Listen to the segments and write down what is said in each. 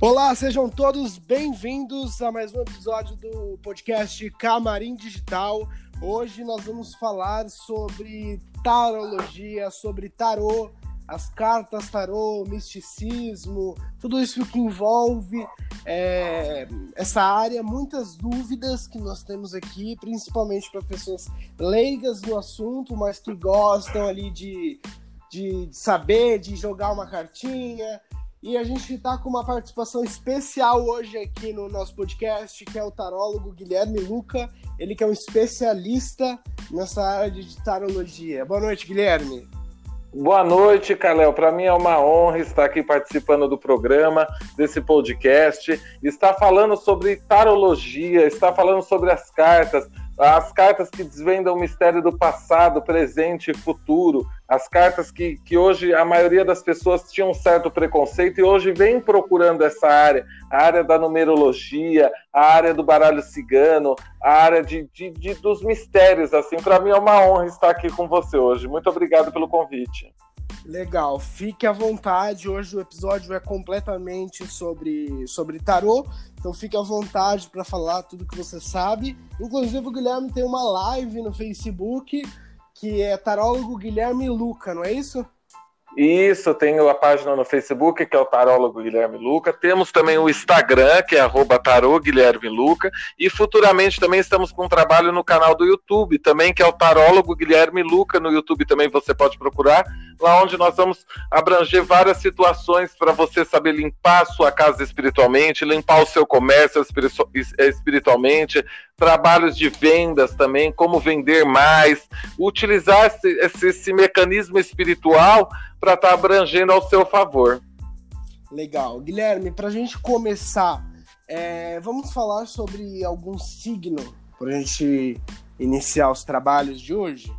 Olá, sejam todos bem-vindos a mais um episódio do podcast Camarim Digital. Hoje nós vamos falar sobre tarologia, sobre tarô, as cartas tarô, misticismo, tudo isso que envolve é, essa área, muitas dúvidas que nós temos aqui, principalmente para pessoas leigas no assunto, mas que gostam ali de, de saber, de jogar uma cartinha, e a gente está com uma participação especial hoje aqui no nosso podcast, que é o tarólogo Guilherme Luca, ele que é um especialista nessa área de tarologia. Boa noite, Guilherme. Boa noite, Calel. Para mim é uma honra estar aqui participando do programa, desse podcast. Está falando sobre tarologia, está falando sobre as cartas, as cartas que desvendam o mistério do passado, presente e futuro, as cartas que, que hoje a maioria das pessoas tinham um certo preconceito e hoje vem procurando essa área, a área da numerologia, a área do baralho cigano, a área de, de, de dos mistérios. Assim, para mim é uma honra estar aqui com você hoje. Muito obrigado pelo convite. Legal, fique à vontade. Hoje o episódio é completamente sobre, sobre tarô, então fique à vontade para falar tudo que você sabe. Inclusive, o Guilherme tem uma live no Facebook que é Tarólogo Guilherme Luca, não é isso? Isso, tenho a página no Facebook, que é o Tarólogo Guilherme Luca. Temos também o Instagram, que é arroba tarô Guilherme Luca. E futuramente também estamos com um trabalho no canal do YouTube, também, que é o Tarólogo Guilherme Luca. No YouTube também você pode procurar, lá onde nós vamos abranger várias situações para você saber limpar a sua casa espiritualmente, limpar o seu comércio espiritualmente, trabalhos de vendas também, como vender mais, utilizar esse, esse, esse mecanismo espiritual para estar tá abrangendo ao seu favor. Legal. Guilherme, para a gente começar, é, vamos falar sobre algum signo para a gente iniciar os trabalhos de hoje?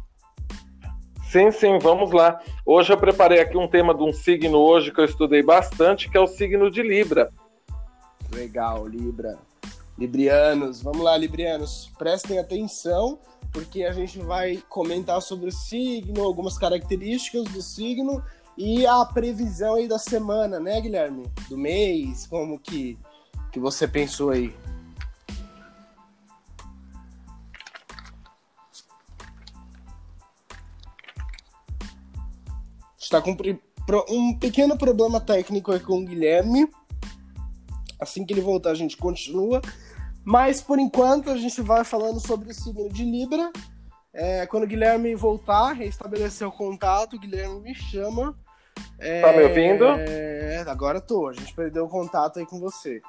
Sim, sim, vamos lá. Hoje eu preparei aqui um tema de um signo hoje que eu estudei bastante, que é o signo de Libra. Legal, Libra. Librianos, vamos lá, Librianos, prestem atenção, porque a gente vai comentar sobre o signo, algumas características do signo e a previsão aí da semana, né, Guilherme? Do mês, como que, que você pensou aí? está com um pequeno problema técnico aí com o Guilherme. Assim que ele voltar, a gente continua. Mas por enquanto a gente vai falando sobre o signo de Libra. É, quando o Guilherme voltar, restabelecer o contato, o Guilherme me chama. É, tá me ouvindo? É, agora tô. A gente perdeu o contato aí com você.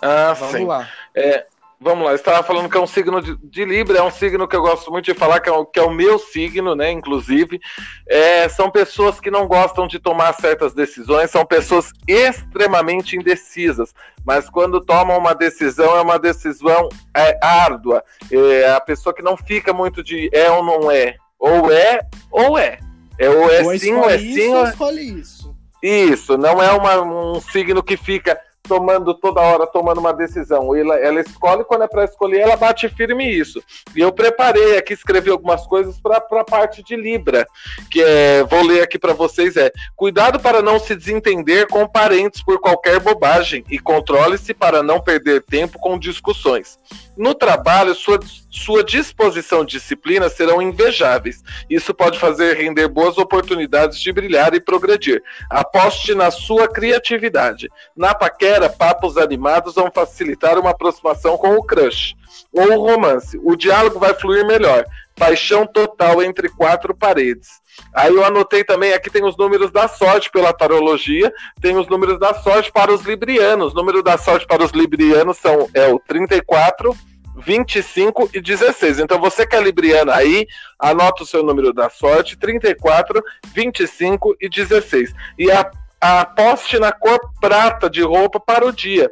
Ah, Vamos sim. lá. É, Vamos lá, eu estava falando que é um signo de, de, Libra, é um signo que eu gosto muito de falar, que é, o, que é o meu signo, né? Inclusive, é, são pessoas que não gostam de tomar certas decisões, são pessoas extremamente indecisas, mas quando tomam uma decisão, é uma decisão é, árdua. É a pessoa que não fica muito de é ou não é, ou é ou é. É ou é ou sim, ou é sim. Ou... escolhe isso. Isso, não é uma, um signo que fica tomando toda hora, tomando uma decisão. Ela, ela escolhe, quando é para escolher, ela bate firme isso. E eu preparei aqui, escrevi algumas coisas para a parte de Libra, que é, vou ler aqui para vocês, é, cuidado para não se desentender com parentes por qualquer bobagem e controle-se para não perder tempo com discussões. No trabalho, sua, sua disposição e disciplina serão invejáveis. Isso pode fazer render boas oportunidades de brilhar e progredir. Aposte na sua criatividade. Na paquera, papos animados vão facilitar uma aproximação com o crush ou o romance. O diálogo vai fluir melhor. Paixão total entre quatro paredes. Aí eu anotei também, aqui tem os números da sorte pela tarologia, tem os números da sorte para os librianos. O número da sorte para os librianos são, é o 34, 25 e 16. Então você que é libriano aí, anota o seu número da sorte, 34, 25 e 16. E a, aposte na cor prata de roupa para o dia.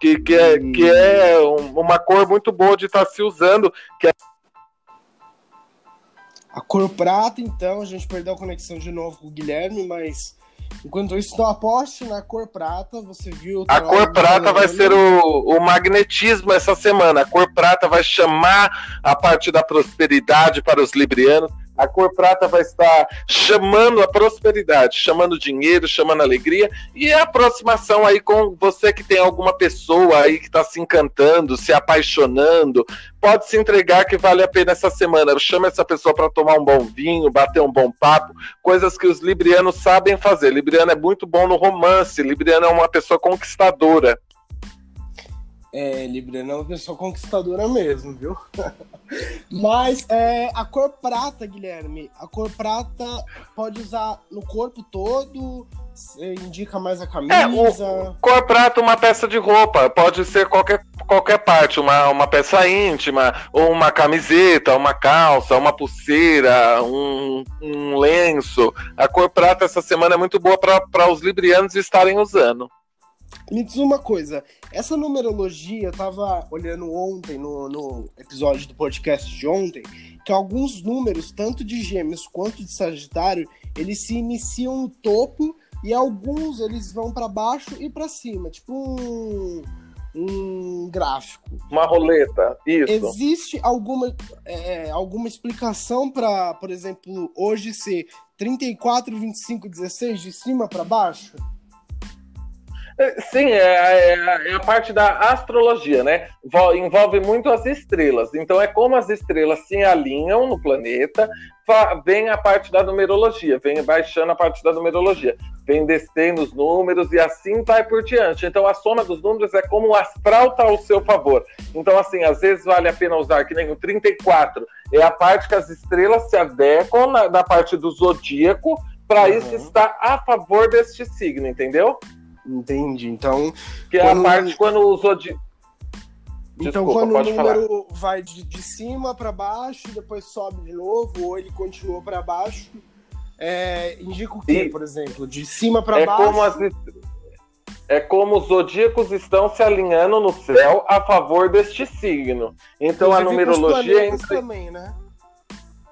Que, que, é, que é uma cor muito boa de estar tá se usando, que é a cor prata, então, a gente perdeu a conexão de novo com o Guilherme, mas enquanto isso, então aposte na cor prata, você viu... A cor prata vai ser o, o magnetismo essa semana, a cor prata vai chamar a parte da prosperidade para os librianos, A cor prata vai estar chamando a prosperidade, chamando dinheiro, chamando alegria e a aproximação aí com você que tem alguma pessoa aí que está se encantando, se apaixonando. Pode se entregar que vale a pena essa semana. Chama essa pessoa para tomar um bom vinho, bater um bom papo, coisas que os librianos sabem fazer. Libriano é muito bom no romance, Libriano é uma pessoa conquistadora. É, Libriano é uma pessoa conquistadora mesmo, viu? Mas é, a cor prata, Guilherme, a cor prata pode usar no corpo todo, indica mais a camisa. É, o, cor prata, uma peça de roupa, pode ser qualquer, qualquer parte, uma, uma peça íntima, ou uma camiseta, uma calça, uma pulseira, um, um lenço. A cor prata essa semana é muito boa para os librianos estarem usando. Me diz uma coisa, essa numerologia, eu tava olhando ontem, no, no episódio do podcast de ontem, que alguns números, tanto de gêmeos quanto de sagitário, eles se iniciam no topo e alguns eles vão para baixo e para cima, tipo um, um gráfico. Uma roleta, isso. Existe alguma, é, alguma explicação para, por exemplo, hoje ser 34, 25, 16 de cima para baixo? Sim, é, é, é, a parte da astrologia, né? Envolve muito as estrelas. Então é como as estrelas se alinham no planeta, vem a parte da numerologia, vem baixando a parte da numerologia, vem descendo os números e assim vai por diante. Então a soma dos números é como o astral está ao seu favor. Então, assim, às vezes vale a pena usar que nem o 34, é a parte que as estrelas se adequam na, na parte do zodíaco, para uhum. isso estar a favor deste signo, entendeu? Entendi. Então. Que é a parte quando usou de. Então, Desculpa, quando o número falar. vai de, de cima para baixo, depois sobe de novo, ou ele continua para baixo, é, indica o quê, e por exemplo? De cima para é baixo. Como as, é como os zodíacos estão se alinhando no céu a favor deste signo. Então Inclusive, a numerologia. Entre... também, né?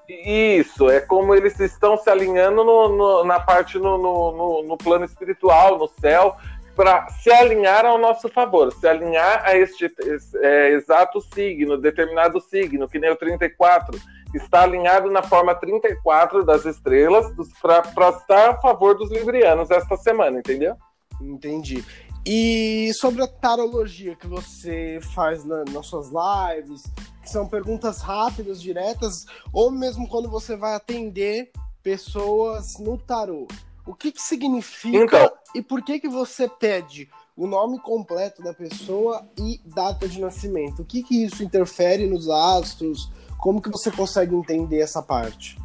Isso, é como eles estão se alinhando no, no, na parte no, no, no, plano espiritual, no céu, para se alinhar ao nosso favor, se alinhar a este é, exato signo, determinado signo, que nem o 34, está alinhado na forma 34 das estrelas para estar a favor dos librianos esta semana, entendeu? Entendi. E sobre a tarologia que você faz na, nas suas lives, que são perguntas rápidas, diretas, ou mesmo quando você vai atender pessoas no tarô. O que, que significa então, e por que, que você pede o nome completo da pessoa e data de nascimento? O que, que isso interfere nos astros? Como que você consegue entender essa parte?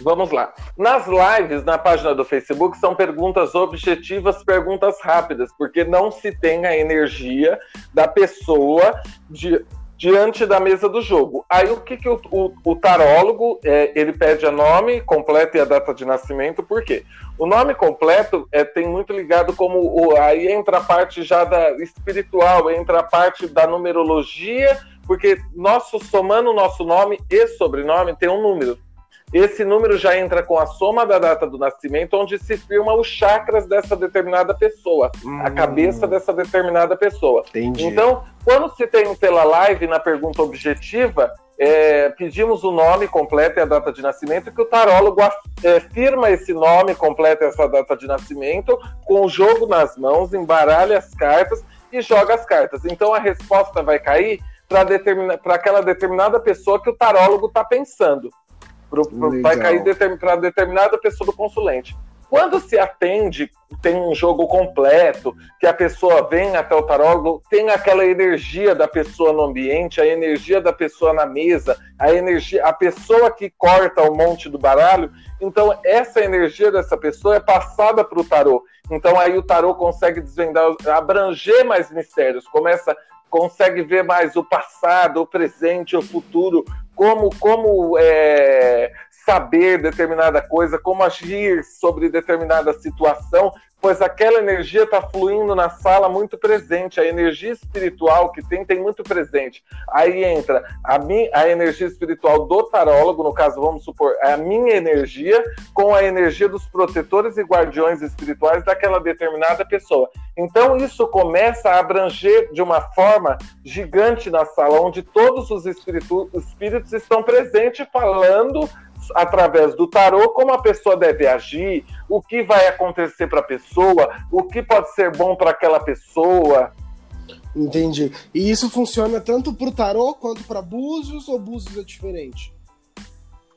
Vamos lá. Nas lives, na página do Facebook, são perguntas objetivas, perguntas rápidas, porque não se tem a energia da pessoa de, diante da mesa do jogo. Aí o que, que o, o, o tarólogo é, ele pede a nome completo e a data de nascimento, por quê? O nome completo é, tem muito ligado como o, aí entra a parte já da espiritual, entra a parte da numerologia, porque nosso somando nosso nome e sobrenome tem um número. Esse número já entra com a soma da data do nascimento, onde se firma os chakras dessa determinada pessoa, hum. a cabeça dessa determinada pessoa. Entendi. Então, quando se tem pela live na pergunta objetiva, é, pedimos o nome completo e a data de nascimento, que o tarólogo é, firma esse nome completo e essa data de nascimento, com o jogo nas mãos, embaralha as cartas e joga as cartas. Então a resposta vai cair para aquela determinada pessoa que o tarólogo está pensando pro, pro, vai cair para determinada pessoa do consulente. Quando se atende, tem um jogo completo, que a pessoa vem até o tarólogo, tem aquela energia da pessoa no ambiente, a energia da pessoa na mesa, a energia, a pessoa que corta o monte do baralho. Então, essa energia dessa pessoa é passada para o tarô. Então, aí o tarô consegue desvendar, abranger mais mistérios, começa consegue ver mais o passado, o presente, o futuro, como, como é, saber determinada coisa, como agir sobre determinada situação, pois aquela energia está fluindo na sala muito presente, a energia espiritual que tem, tem muito presente. Aí entra a, minha, a energia espiritual do tarólogo, no caso, vamos supor, a minha energia, com a energia dos protetores e guardiões espirituais daquela determinada pessoa. Então, isso começa a abranger de uma forma gigante na sala, onde todos os espíritos estão presentes falando através do tarô como a pessoa deve agir, o que vai acontecer para a pessoa, o que pode ser bom para aquela pessoa. Entendi. E isso funciona tanto para o tarô quanto para Búzios ou Búzios é diferente?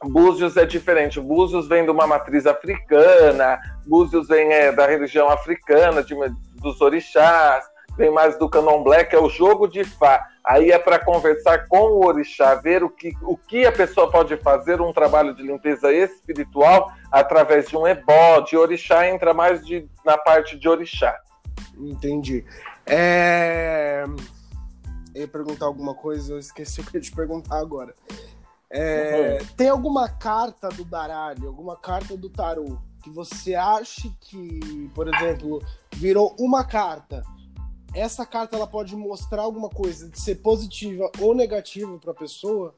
Búzios é diferente. Búzios vem de uma matriz africana, Búzios vem é, da religião africana, de, dos orixás, vem mais do candomblé, que é o jogo de Fá. Aí é para conversar com o orixá, ver o que, o que a pessoa pode fazer, um trabalho de limpeza espiritual através de um ebó, de orixá, entra mais de, na parte de orixá. Entendi. É... Eu ia perguntar alguma coisa, eu esqueci o que eu ia te perguntar agora. É... Uhum. Tem alguma carta do baralho, alguma carta do tarô que você acha que, por exemplo, virou uma carta essa carta ela pode mostrar alguma coisa de ser positiva ou negativa para a pessoa?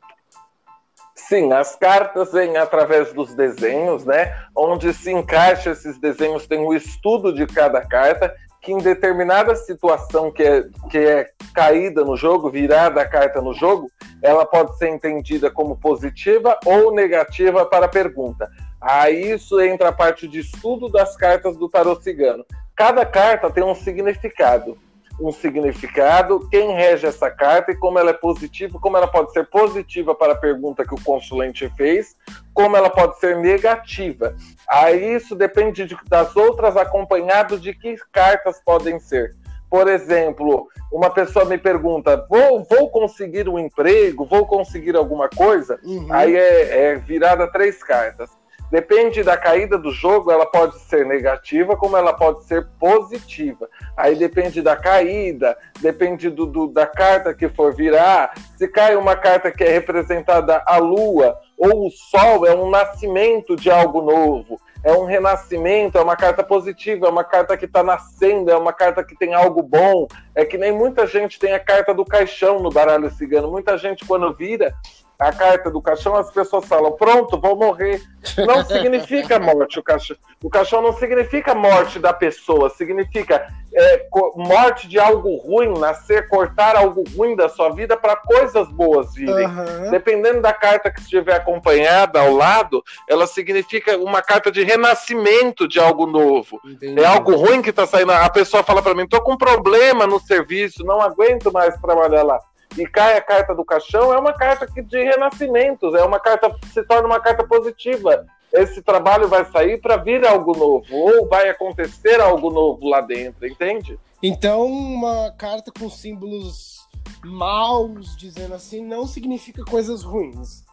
Sim, as cartas vêm através dos desenhos, né? Onde se encaixa esses desenhos, tem o estudo de cada carta, que em determinada situação que é, que é caída no jogo, virada a carta no jogo, ela pode ser entendida como positiva ou negativa para a pergunta. Aí isso entra a parte de estudo das cartas do tarot cigano. Cada carta tem um significado um significado, quem rege essa carta e como ela é positiva, como ela pode ser positiva para a pergunta que o consulente fez, como ela pode ser negativa. Aí isso depende de, das outras, acompanhado de que cartas podem ser. Por exemplo, uma pessoa me pergunta: vou, vou conseguir um emprego, vou conseguir alguma coisa? Uhum. Aí é, é virada três cartas. Depende da caída do jogo, ela pode ser negativa, como ela pode ser positiva. Aí depende da caída, depende do, do, da carta que for virar. Se cai uma carta que é representada a lua ou o sol, é um nascimento de algo novo, é um renascimento, é uma carta positiva, é uma carta que está nascendo, é uma carta que tem algo bom. É que nem muita gente tem a carta do caixão no baralho cigano. Muita gente, quando vira, a carta do caixão, as pessoas falam: pronto, vou morrer. Não significa morte o caixão. O caixão não significa morte da pessoa, significa é, morte de algo ruim, nascer, cortar algo ruim da sua vida para coisas boas virem. Uhum. Dependendo da carta que estiver acompanhada ao lado, ela significa uma carta de renascimento de algo novo. Entendi. É algo ruim que está saindo. A pessoa fala para mim: tô com problema no serviço, não aguento mais trabalhar lá e cai a carta do caixão, é uma carta de renascimentos, é uma carta se torna uma carta positiva. Esse trabalho vai sair para vir algo novo, ou vai acontecer algo novo lá dentro, entende? Então, uma carta com símbolos maus, dizendo assim, não significa coisas ruins.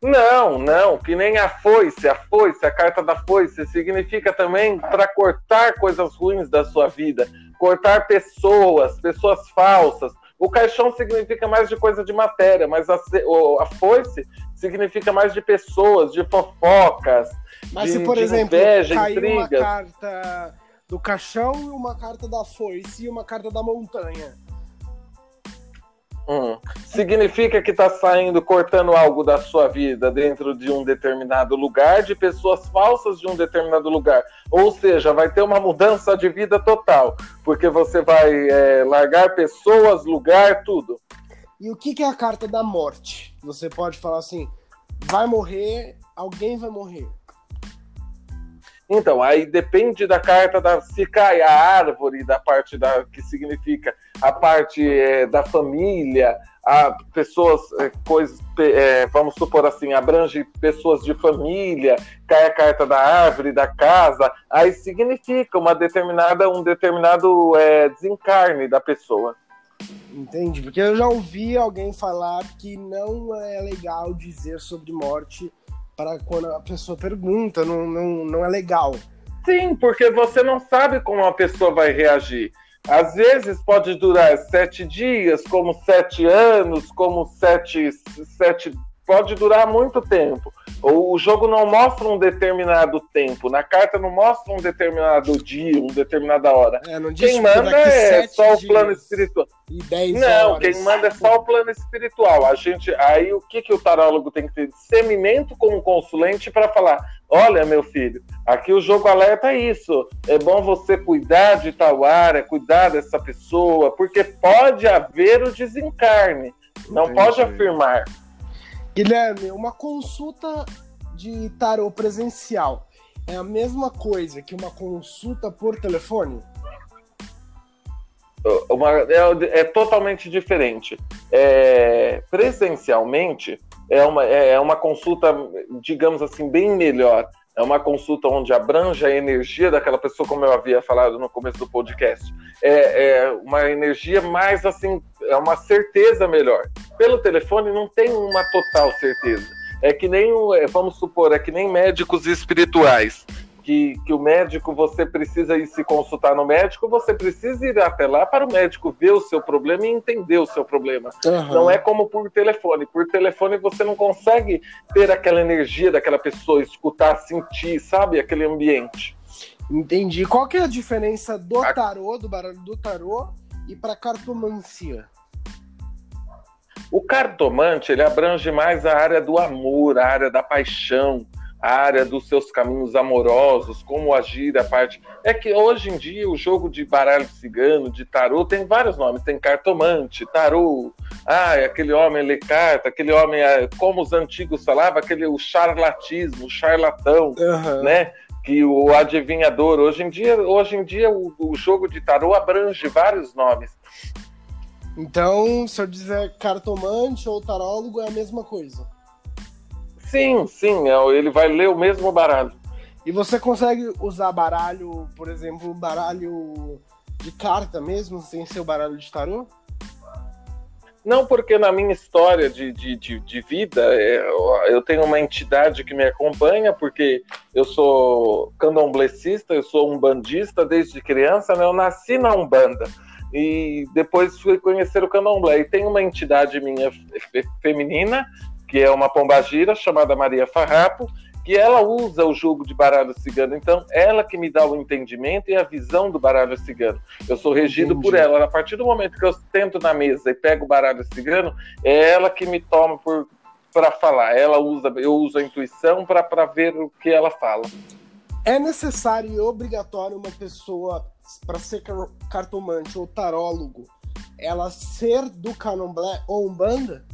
Não, não, que nem a foice, a foice, a carta da foice, significa também para cortar coisas ruins da sua vida, cortar pessoas, pessoas falsas, o caixão significa mais de coisa de matéria, mas a, a foice significa mais de pessoas, de fofocas. Mas de, se, por exemplo, inveja, intrigas. uma carta do caixão e uma carta da foice e uma carta da montanha. Hum. Significa que está saindo, cortando algo da sua vida dentro de um determinado lugar, de pessoas falsas de um determinado lugar. Ou seja, vai ter uma mudança de vida total, porque você vai é, largar pessoas, lugar, tudo. E o que, que é a carta da morte? Você pode falar assim: vai morrer, alguém vai morrer. Então, aí depende da carta da se cai a árvore, da parte da que significa a parte é, da família, a pessoas, é, coisas, é, vamos supor assim, abrange pessoas de família, cai a carta da árvore, da casa, aí significa uma determinada, um determinado é, desencarne da pessoa. Entende? Porque eu já ouvi alguém falar que não é legal dizer sobre morte para quando a pessoa pergunta, não, não, não é legal. Sim, porque você não sabe como a pessoa vai reagir. Às vezes pode durar sete dias, como sete anos, como sete, sete pode durar muito tempo. O jogo não mostra um determinado tempo, na carta não mostra um determinado dia, uma determinada hora. É, quem manda é só o plano espiritual. não, horas. quem manda é só o plano espiritual. A gente, aí o que, que o tarólogo tem que ter? Discernimento como consulente para falar: olha, meu filho, aqui o jogo alerta isso. É bom você cuidar de tal área, cuidar dessa pessoa, porque pode haver o desencarne. Não Entendi. pode afirmar. Guilherme, uma consulta de tarô presencial é a mesma coisa que uma consulta por telefone? Uma, é, é, totalmente diferente. É, presencialmente é uma, é, é uma consulta, digamos assim, bem melhor. É uma consulta onde abrange a energia daquela pessoa, como eu havia falado no começo do podcast. É, é uma energia mais assim, é uma certeza melhor. Pelo telefone não tem uma total certeza. É que nem, é, vamos supor, é que nem médicos espirituais. Que, que, o médico, você precisa ir se consultar no médico, você precisa ir até lá para o médico ver o seu problema e entender o seu problema. Uhum. Não é como por telefone. Por telefone você não consegue ter aquela energia daquela pessoa, escutar, sentir, sabe? Aquele ambiente. Entendi. Qual que é a diferença do tarô, do baralho do tarô, e para cartomancia? O cartomante ele abrange mais a área do amor, a área da paixão, a área dos seus caminhos amorosos, como agir a parte. É que hoje em dia o jogo de baralho cigano, de tarô, tem vários nomes. Tem cartomante, tarô, ah, aquele homem lê carta, aquele homem, é, como os antigos falavam, aquele o charlatismo, o charlatão, uhum. né? Que o adivinhador. Hoje em dia, hoje em dia o, o jogo de tarô abrange vários nomes. Então, se eu dizer cartomante ou tarólogo, é a mesma coisa. Sim, sim, é, ele vai ler o mesmo baralho. E você consegue usar baralho, por exemplo, baralho de carta mesmo, sem ser o baralho de tarô? Não, porque na minha história de, de, de, de vida, é, eu tenho uma entidade que me acompanha, porque eu sou candomblessista, eu sou um bandista desde criança, né? Eu nasci na Umbanda e depois fui conhecer o candomblé. E tem uma entidade minha feminina, que é uma pombagira, chamada Maria Farrapo, que ela usa o jogo de baralho cigano. Então, ela que me dá o entendimento e a visão do baralho cigano. Eu sou regido Entendi. por ela. A partir do momento que eu tento na mesa e pego o baralho cigano, é ela que me toma por para falar. Ela usa, eu uso a intuição para ver o que ela fala. É necessário e obrigatório uma pessoa para ser cartomante ou tarólogo, ela ser do candomblé ou umbanda?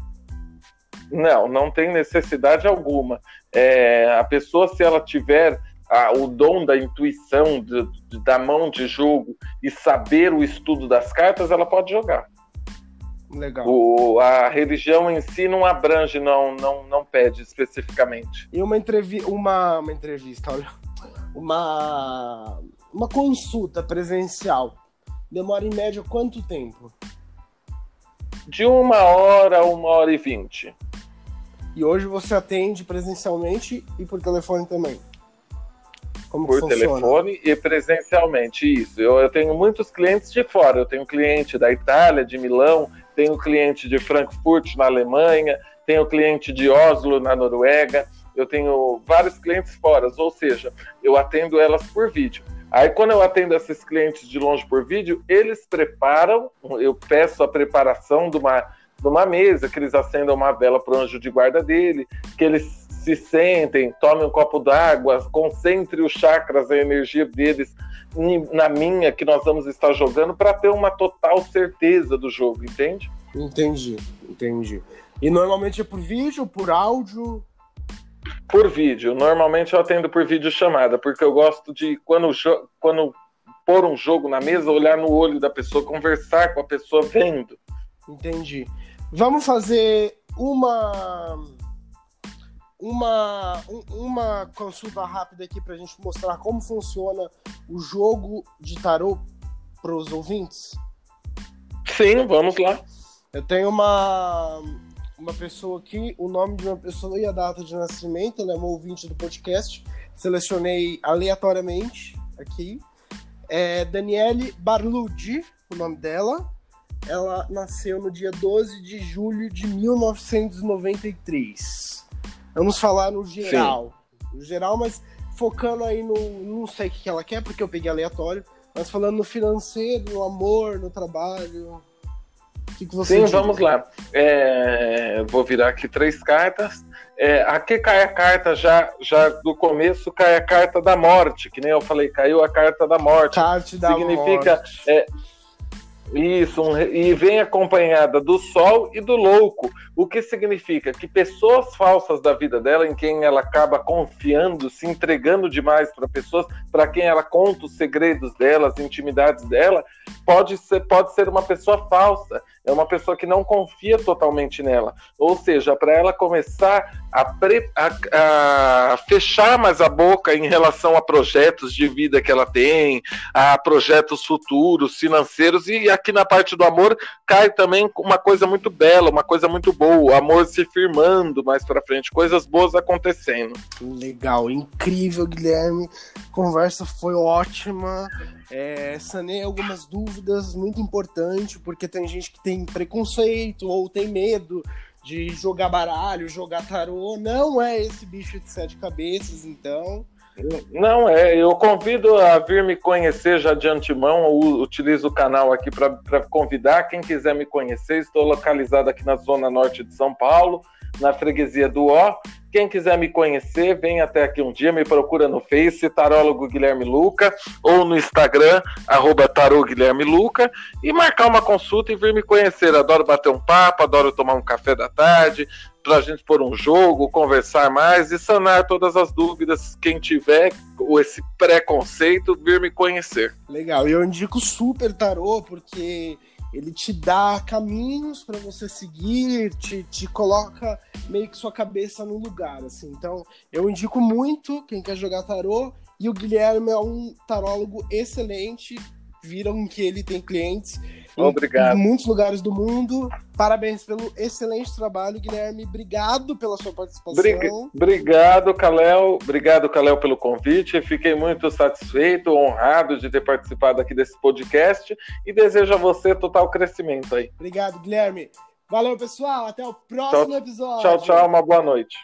Não, não tem necessidade alguma. É, a pessoa, se ela tiver a, o dom da intuição, de, de, da mão de jogo e saber o estudo das cartas, ela pode jogar. Legal. O, a religião em si não abrange, não, não, não pede especificamente. E uma, entrevi uma, uma entrevista, olha, uma uma consulta presencial demora em média quanto tempo? De uma hora a uma hora e vinte. E hoje você atende presencialmente e por telefone também? Como por telefone e presencialmente, isso. Eu, eu tenho muitos clientes de fora. Eu tenho cliente da Itália, de Milão, tenho cliente de Frankfurt, na Alemanha, tenho cliente de Oslo, na Noruega. Eu tenho vários clientes fora, ou seja, eu atendo elas por vídeo. Aí, quando eu atendo esses clientes de longe por vídeo, eles preparam, eu peço a preparação de uma, de uma mesa, que eles acendam uma vela para o anjo de guarda dele, que eles se sentem, tomem um copo d'água, concentre os chakras, a energia deles na minha, que nós vamos estar jogando, para ter uma total certeza do jogo, entende? Entendi, entendi. E normalmente é por vídeo, por áudio? Por vídeo. Normalmente eu atendo por vídeo chamada, porque eu gosto de, quando, quando pôr um jogo na mesa, olhar no olho da pessoa, conversar com a pessoa vendo. Entendi. Vamos fazer uma uma, uma consulta rápida aqui para a gente mostrar como funciona o jogo de tarô para os ouvintes? Sim, vamos lá. Eu tenho uma, uma pessoa aqui, o nome de uma pessoa e a data de nascimento, ela é uma ouvinte do podcast. Selecionei aleatoriamente aqui. É Daniele Barludi, o nome dela. Ela nasceu no dia 12 de julho de 1993. Vamos falar no geral. Sim. No geral, mas focando aí no. Não sei o que ela quer, porque eu peguei aleatório. Mas falando no financeiro, no amor, no trabalho. Que que Sim, diria? vamos lá. É, vou virar aqui três cartas. É, aqui cai a carta já, já do começo, cai a carta da morte, que nem eu falei, caiu a carta da morte. Carta da Significa, morte. É, Isso, um, e vem acompanhada do sol e do louco, o que significa que pessoas falsas da vida dela, em quem ela acaba confiando, se entregando demais para pessoas, para quem ela conta os segredos dela, as intimidades dela, pode ser, pode ser uma pessoa falsa, é uma pessoa que não confia totalmente nela. Ou seja, para ela começar a, pre, a, a, fechar mais a boca em relação a projetos de vida que ela tem, a projetos futuros, financeiros, e aqui na parte do amor cai também uma coisa muito bela, uma coisa muito boa, o amor se firmando mais para frente, coisas boas acontecendo. Legal, incrível, Guilherme. Conversa foi ótima. É, sanei algumas dúvidas muito importante, porque tem gente que tem preconceito ou tem medo de jogar baralho, jogar tarô. Não é esse bicho de sete cabeças, então. Não, é. Eu convido a vir me conhecer já de antemão. Utilizo o canal aqui para convidar quem quiser me conhecer. Estou localizado aqui na zona norte de São Paulo, na freguesia do Ó. Quem quiser me conhecer, vem até aqui um dia, me procura no Face, Tarólogo Guilherme Luca, ou no Instagram, arroba Luca, e marcar uma consulta e vir me conhecer. Adoro bater um papo, adoro tomar um café da tarde, para a gente pôr um jogo, conversar mais e sanar todas as dúvidas. Quem tiver esse preconceito, vir me conhecer. Legal, eu indico super tarô, porque ele te dá caminhos para você seguir, te, te coloca meio que sua cabeça no lugar, assim. Então, eu indico muito quem quer jogar tarô, e o Guilherme é um tarólogo excelente, viram que ele tem clientes Obrigado. em muitos lugares do mundo. Parabéns pelo excelente trabalho, Guilherme. Obrigado pela sua participação. Obrigado, Kalel. Obrigado, Kalel, pelo convite. Fiquei muito satisfeito, honrado de ter participado aqui desse podcast e desejo a você total crescimento aí. Obrigado, Guilherme. Valeu, pessoal. Até o próximo tchau, episódio. Tchau, tchau. Uma boa noite.